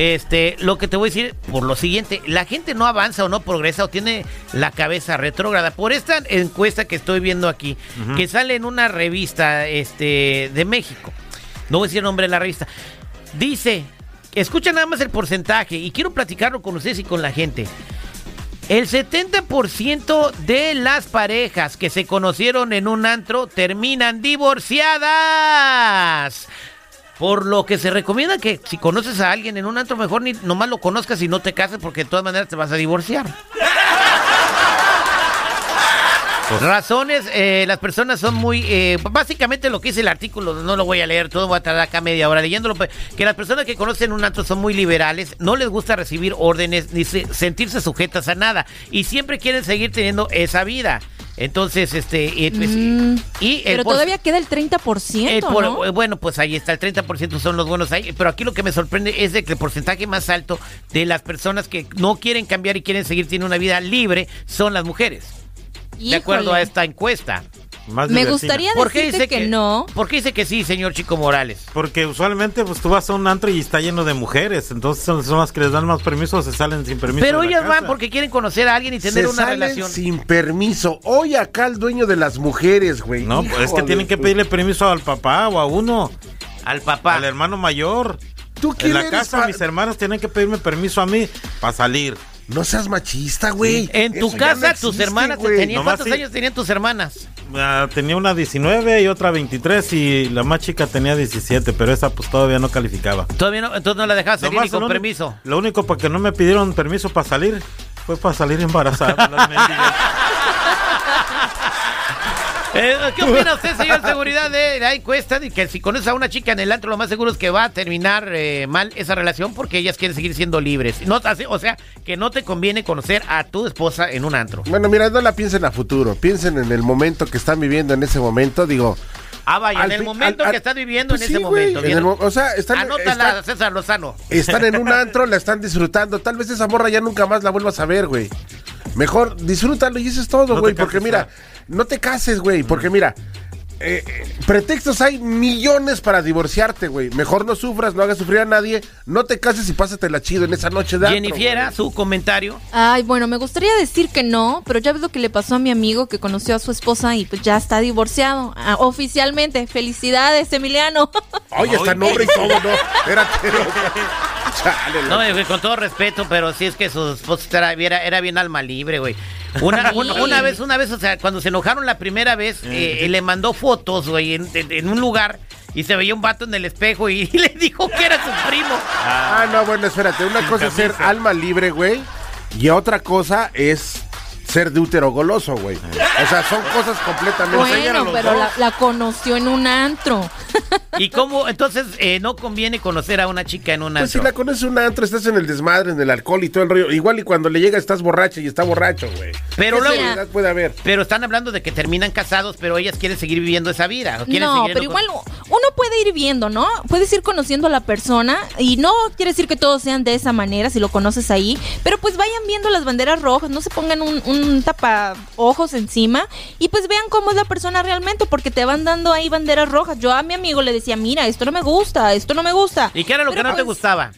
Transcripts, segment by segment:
Este, lo que te voy a decir por lo siguiente, la gente no avanza o no progresa o tiene la cabeza retrógrada. Por esta encuesta que estoy viendo aquí, que sale en una revista este, de México, no voy a decir el nombre de la revista, dice, escucha nada más el porcentaje y quiero platicarlo con ustedes y con la gente. El 70% de las parejas que se conocieron en un antro terminan divorciadas. Por lo que se recomienda que si conoces a alguien en un antro, mejor ni nomás lo conozcas y no te cases porque de todas maneras te vas a divorciar. Pues, Razones, eh, las personas son muy, eh, básicamente lo que dice el artículo, no lo voy a leer todo, voy a tardar acá media hora leyéndolo, que las personas que conocen un antro son muy liberales, no les gusta recibir órdenes ni sentirse sujetas a nada y siempre quieren seguir teniendo esa vida. Entonces, este, y pues, mm, pero todavía queda el 30%, Bueno, pues ahí está, el 30% son los buenos ahí, pero aquí lo que me sorprende es de que el porcentaje más alto de las personas que no quieren cambiar y quieren seguir teniendo una vida libre son las mujeres. De acuerdo a esta encuesta. Me gustaría decirte que, no. ¿Por qué dice que sí, señor Chico Morales? Porque usualmente pues tú vas a un antro y está lleno de mujeres, entonces son, las que les dan más permiso o se salen sin permiso. Pero ellas van porque quieren conocer a alguien y tener una salen relación. sin permiso. Hoy acá el dueño de las mujeres, güey. No, pues es que tienen que pedirle permiso al papá o a uno. Al papá. Al hermano mayor. ¿Tú en la casa mis hermanos tienen que pedirme permiso a mí para salir. No seas machista, güey. En tu casa, tus hermanas tenían. ¿Cuántos años tenían tus hermanas? Ah, tenía una 19 y otra 23 y la más chica tenía 17, pero esa pues todavía no calificaba. Todavía no, entonces no la dejaste salir ni con permiso. Lo único para que no me pidieron permiso para salir fue para salir embarazada. Eh, ¿Qué opina usted, señor seguridad, de la encuesta de que si conoces a una chica en el antro, lo más seguro es que va a terminar eh, mal esa relación porque ellas quieren seguir siendo libres? No, o sea, que no te conviene conocer a tu esposa en un antro. Bueno, mira, no la piensen a futuro, piensen en el momento que están viviendo en ese momento, digo... Ah, vaya, en el momento que estás viviendo en pues ese momento. o sea, están, Anótala, César Lozano. Están en un antro, la están disfrutando. Tal vez esa morra ya nunca más la vuelvas a ver, güey. Mejor disfrútalo y eso es todo, güey. Porque mira, no te cases, güey. Porque mira, eh, pretextos hay millones para divorciarte, güey. Mejor no sufras, no hagas sufrir a nadie, no te cases y pásatela chido en esa noche de Jennifer, su comentario. Ay, bueno, me gustaría decir que no, pero ya ves lo que le pasó a mi amigo que conoció a su esposa y pues ya está divorciado ah, oficialmente. Felicidades, Emiliano. Oye, está nombre y todo, no. Espérate. No, con todo respeto, pero sí es que su esposa era, era bien alma libre, güey. Una, una, vez, una vez, o sea, cuando se enojaron la primera vez, eh, le mandó fotos, güey, en, un lugar y se veía un vato en el espejo y, le dijo que era su primo. Ah, no, bueno, espérate. Una cosa es ser alma libre, güey, y otra cosa es ser de útero goloso, güey. O sea, son cosas completamente... Bueno, pero la, conoció en un antro. ¿Y cómo? Entonces, eh, no conviene conocer a una chica en un antro. Pues si la conoces en un antro, estás en el desmadre, en el alcohol y todo el rollo. Igual y cuando le llega estás borracha y está borracho, güey. Pero luego... puede haber? Pero están hablando de que terminan casados, pero ellas quieren seguir viviendo esa vida. No, pero igual uno puede ir viendo, ¿no? Puedes ir conociendo a la persona y no quiere decir que todos sean de esa manera si lo conoces ahí, pero pues vayan viendo las banderas rojas, no se pongan un un tapa ojos encima y pues vean cómo es la persona realmente porque te van dando ahí banderas rojas. Yo a mi amigo le decía, mira, esto no me gusta, esto no me gusta. ¿Y qué era lo que no te pues, gustaba?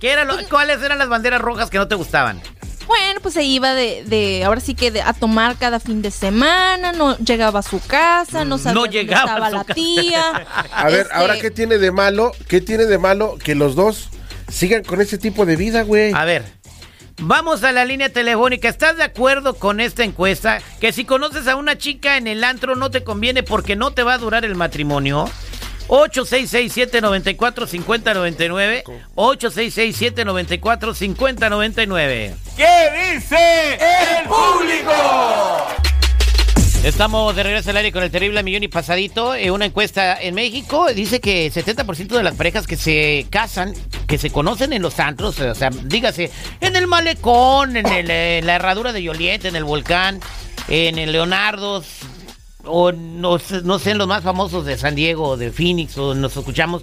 ¿Qué era lo, pues, ¿Cuáles eran las banderas rojas que no te gustaban? Bueno, pues se iba de, de ahora sí que a tomar cada fin de semana, no llegaba a su casa, no sabía no llegaba estaba la tía. A ver, ahora este qué tiene de malo, qué tiene de malo que los dos sigan con ese tipo de vida, güey. A ver, Vamos a la línea telefónica. ¿Estás de acuerdo con esta encuesta? Que si conoces a una chica en el antro no te conviene porque no te va a durar el matrimonio. 8667-945099. 8667-945099. ¿Qué dice el público? Estamos de regreso al aire con el terrible millón y pasadito. Eh, una encuesta en México dice que 70% de las parejas que se casan, que se conocen en los antros, o sea, dígase, en el malecón, en, la herradura de Yoliet, en el volcán, en el Leonardo, o no, sé, los más famosos de San Diego, o de Phoenix, o nos escuchamos.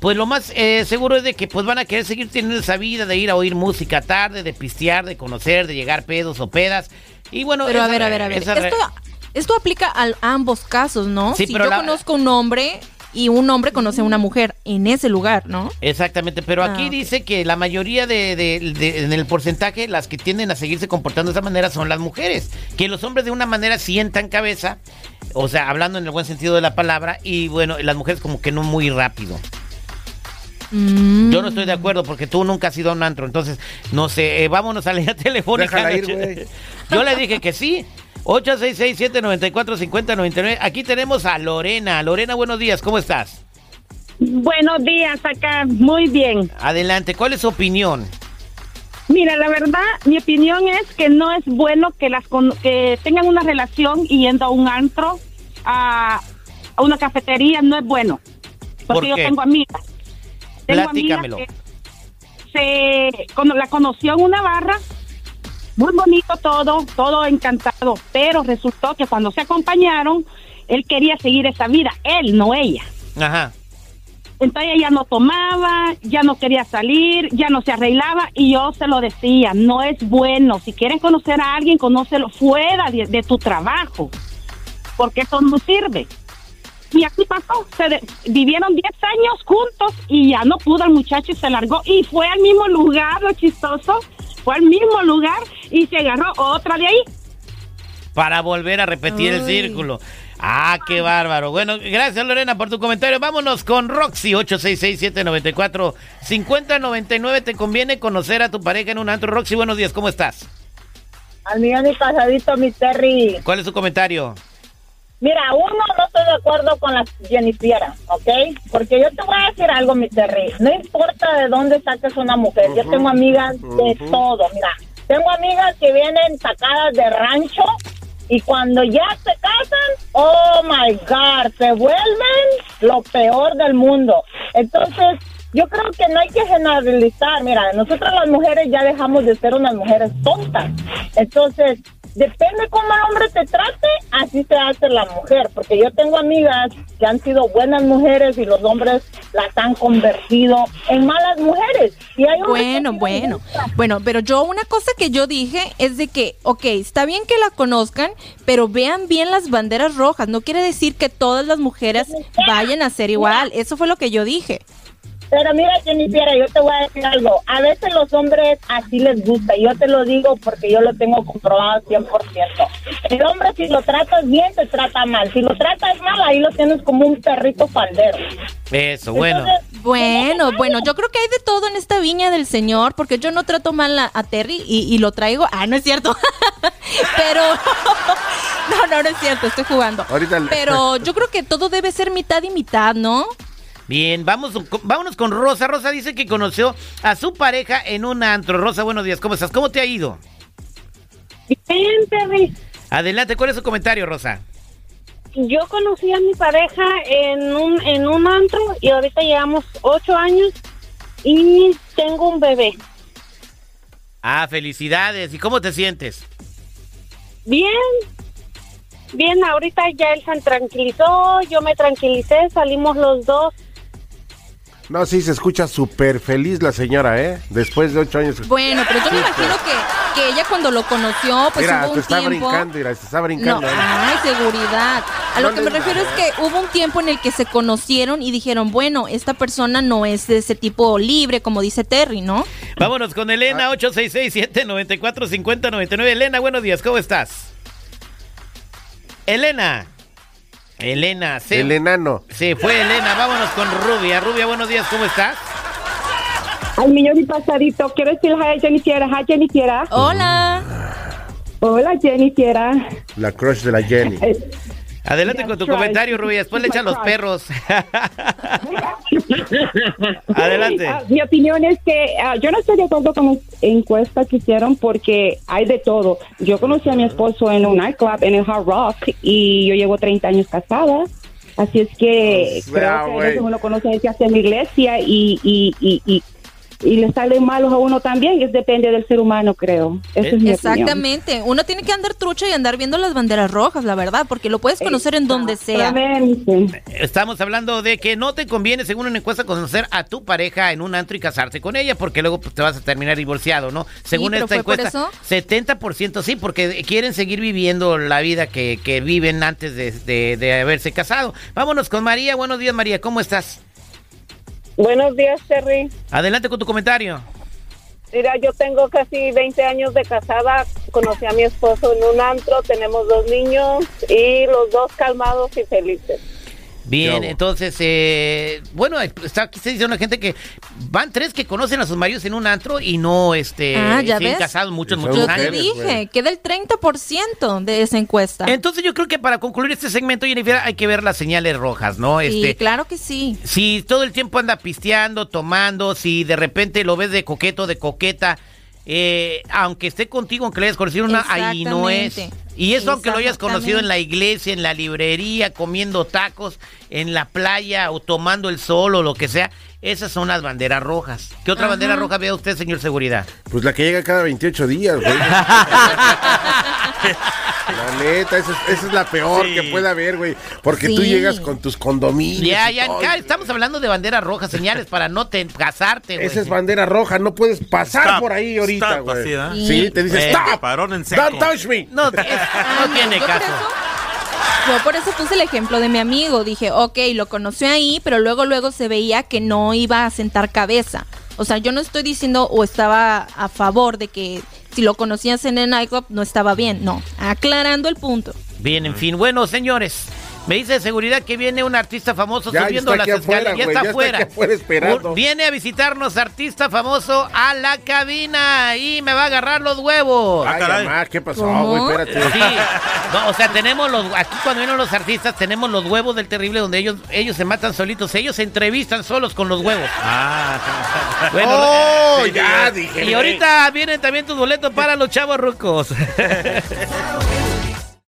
Pues lo más eh, seguro es de que pues van a querer seguir teniendo esa vida de ir a oír música tarde, de pistear, de conocer, de llegar pedos o pedas. Y bueno, pero a ver, a ver, a ver. Esto, esto aplica a, ambos casos, ¿no? si yo conozco un hombre y un hombre conoce a una mujer en ese lugar, ¿no? Exactamente, pero aquí Ah, ok. dice que la mayoría de, de- de- en el porcentaje, las que tienden a seguirse comportando de esa manera son las mujeres. Que los hombres de una manera sientan cabeza, o sea, hablando en el buen sentido de la palabra, y bueno, las mujeres como que no muy rápido. Mm. Yo no estoy de acuerdo porque tú nunca has ido a un antro, entonces, no sé, eh, vámonos a la línea telefónica. Ir, güey. Yo le dije que sí. 866-794-5099. Aquí tenemos a Lorena. Lorena, buenos días, ¿cómo estás? Buenos días, acá muy bien. Adelante, ¿cuál es su opinión? Mira, la verdad, mi opinión es que no es bueno que las con- que tengan una relación yendo a un antro, a, a una cafetería, no es bueno. ¿Por Porque yo tengo amigas. Tengo amigas Platícamelo. que se, cuando la conoció en una barra, muy bonito todo, todo encantado, pero resultó que cuando se acompañaron, él quería seguir esa vida, él, no ella. Ajá. Entonces ella no tomaba, ya no quería salir, ya no se arreglaba y yo se lo decía, no es bueno. Si quieres conocer a alguien, conócelo fuera de, de tu trabajo, porque eso no sirve. Y así pasó, se de- vivieron 10 años juntos y ya no pudo el muchacho y se largó y fue al mismo lugar, lo chistoso, fue al mismo lugar y se agarró otra de ahí. Para volver a repetir el círculo. Ah, qué bárbaro. Bueno, gracias Lorena por tu comentario. Vámonos con Roxy, 866-794-5099. ¿Te conviene conocer a tu pareja en un antro? Roxy, buenos días, ¿cómo estás? Al millón y pasadito, mi Terry. ¿Cuál es tu comentario? Mira, uno, no estoy de acuerdo con la Jennifiera, ¿ok? Porque yo te voy a decir algo, mi Terry. No importa de dónde saques una mujer. Yo tengo amigas de todo. Mira, tengo amigas que vienen sacadas de rancho y cuando ya se casan, oh my God, se vuelven lo peor del mundo. Entonces, yo creo que no hay que generalizar. Mira, nosotros las mujeres ya dejamos de ser unas mujeres tontas. Entonces, depende cómo el hombre te trate, así se hace la mujer. Porque yo tengo amigas que han sido buenas mujeres y los hombres las han convertido en malas mujeres. Y hay Bueno, bueno. Bueno, pero yo una cosa que yo dije es de que, ok, está bien que la conozcan, pero vean bien las banderas rojas. No quiere decir que todas las mujeres vayan a ser igual. Eso fue lo que yo dije. Pero mira, Jennifer, yo te voy a decir algo. A veces los hombres así les gusta. Yo te lo digo porque yo lo tengo comprobado 100%. El hombre, si lo tratas bien, te trata mal. Si lo tratas mal, ahí lo tienes como un perrito faldero. Eso, bueno. Entonces, Bueno, bueno, yo creo que hay de todo en esta viña del señor, porque yo no trato mal a, a Terry y, y lo traigo. Ah, no es cierto. Pero no, no, no es cierto, estoy jugando. Ahorita Pero yo creo que todo debe ser mitad y mitad, ¿no? Bien, vamos, vámonos con Rosa. Rosa dice que conoció a su pareja en un antro. Rosa, buenos días, ¿cómo estás? ¿Cómo te ha ido? Bien, Terry. Adelante, ¿cuál es su comentario, Rosa? Yo conocí a mi pareja en un, en un antro y ahorita llevamos ocho años y tengo un bebé. Ah, felicidades. ¿Y cómo te sientes? Bien, bien, ahorita ya él se tranquilizó, yo me tranquilicé, salimos los dos. No, sí, se escucha súper feliz la señora, ¿eh? Después de ocho años. Bueno, pero yo me imagino que, que ella cuando lo conoció, pues mira, hubo te un está tiempo. brincando, mira, se está No, brincando. ¿eh? ay, seguridad. A lo No que me refiero es que hubo un tiempo en el que se conocieron y dijeron, bueno, esta persona no es de ese tipo libre, como dice Terry, ¿no? Vámonos con Elena, 866-794-5099. Elena, buenos días, ¿cómo estás? Elena. Elena, se, El enano. se fue Elena. Vámonos con Rubia. Rubia, buenos días, ¿cómo estás? Al millón y pasadito, quiero decir hi Jennifer, hi Jennifer. Hola. Hola Jennifer. La crush de la Jenny. Adelante con tu comentario, Rubia. Después le echan los perros. Adelante. Ah, mi opinión es que ah, yo no estoy de acuerdo con la encuesta que hicieron porque hay de todo. Yo conocí a mi esposo en un nightclub, en el Hard Rock, y yo llevo 30 años casada. Así es que O sea, creo que uno conoce desde hace en la iglesia y, y, y, y y le salen malos a uno también, es depende del ser humano, creo. Esa es mi opinión. Exactamente. Uno tiene que andar trucha y andar viendo las banderas rojas, la verdad, porque lo puedes conocer en donde sea. Estamos hablando de que no te conviene, según una encuesta, conocer a tu pareja en un antro y casarte con ella, porque luego pues, te vas a terminar divorciado, ¿no? Según esta por encuesta, eso. 70% sí, porque quieren seguir viviendo la vida que, que viven antes de, de- de haberse casado. Vámonos con María. Buenos días, María. ¿Cómo estás? Buenos días, Terry. Adelante con tu comentario. Mira, yo tengo casi 20 años de casada. Conocí a mi esposo en un antro, tenemos dos niños y los dos calmados y felices. Bien, entonces, eh, bueno, está, aquí se dice una gente que van tres que conocen a sus maridos en un antro y no, este, Ah, ¿ya siguen ves? casados muchos, Y son muchos Yo te años. mujeres, dije, güey. queda el 30% de esa encuesta. Entonces yo creo que para concluir este segmento, Jennifer, hay que ver las señales rojas, ¿no? sí, Este, claro que sí. si todo el tiempo anda pisteando, tomando, si de repente lo ves de coqueto, de coqueta, eh, aunque esté contigo, aunque le hayas conocido una, ahí no es. Y eso aunque lo hayas conocido en la iglesia, en la librería, comiendo tacos, en la playa o tomando el sol o lo que sea, esas son las banderas rojas. ¿Qué otra Ajá. bandera roja ve usted, señor Seguridad? Pues la que llega cada 28 días, güey. La neta, esa es, esa es la peor Sí. que puede haber, güey. Porque tú llegas con tus condominios. Ya, ya, todo. ya estamos hablando de banderas rojas, señales para no te casarte, güey. Esa es bandera roja, no puedes pasar Stop, por ahí ahorita, stop, güey. así, ¿eh? Sí, te dice, Eh, stop, parón en seco. don't touch me. No, es- Ah, no tiene caso. eso- Yo por eso puse el ejemplo de mi amigo. Dije, ok, lo conoció ahí, pero luego, luego se veía que no iba a sentar cabeza. O sea, yo no estoy diciendo o estaba a favor de que si lo conocías en el nightclub no estaba bien. No, aclarando el punto. Bien, en fin. Bueno, señores, me dice de seguridad que viene un artista famoso Ya, subiendo las escaleras. Ya está afuera. Viene a visitarnos artista famoso a la cabina y me va a agarrar los huevos. Ay, caray. mamá, ¿qué pasó, güey? Espérate. Sí, no, o sea, tenemos los, aquí cuando vienen los artistas tenemos los huevos del terrible donde ellos, ellos se matan solitos, ellos se entrevistan solos con los huevos. Ah, Bueno, oh, sí, ya dije. y ahorita vienen también tus boletos para los chavos rucos.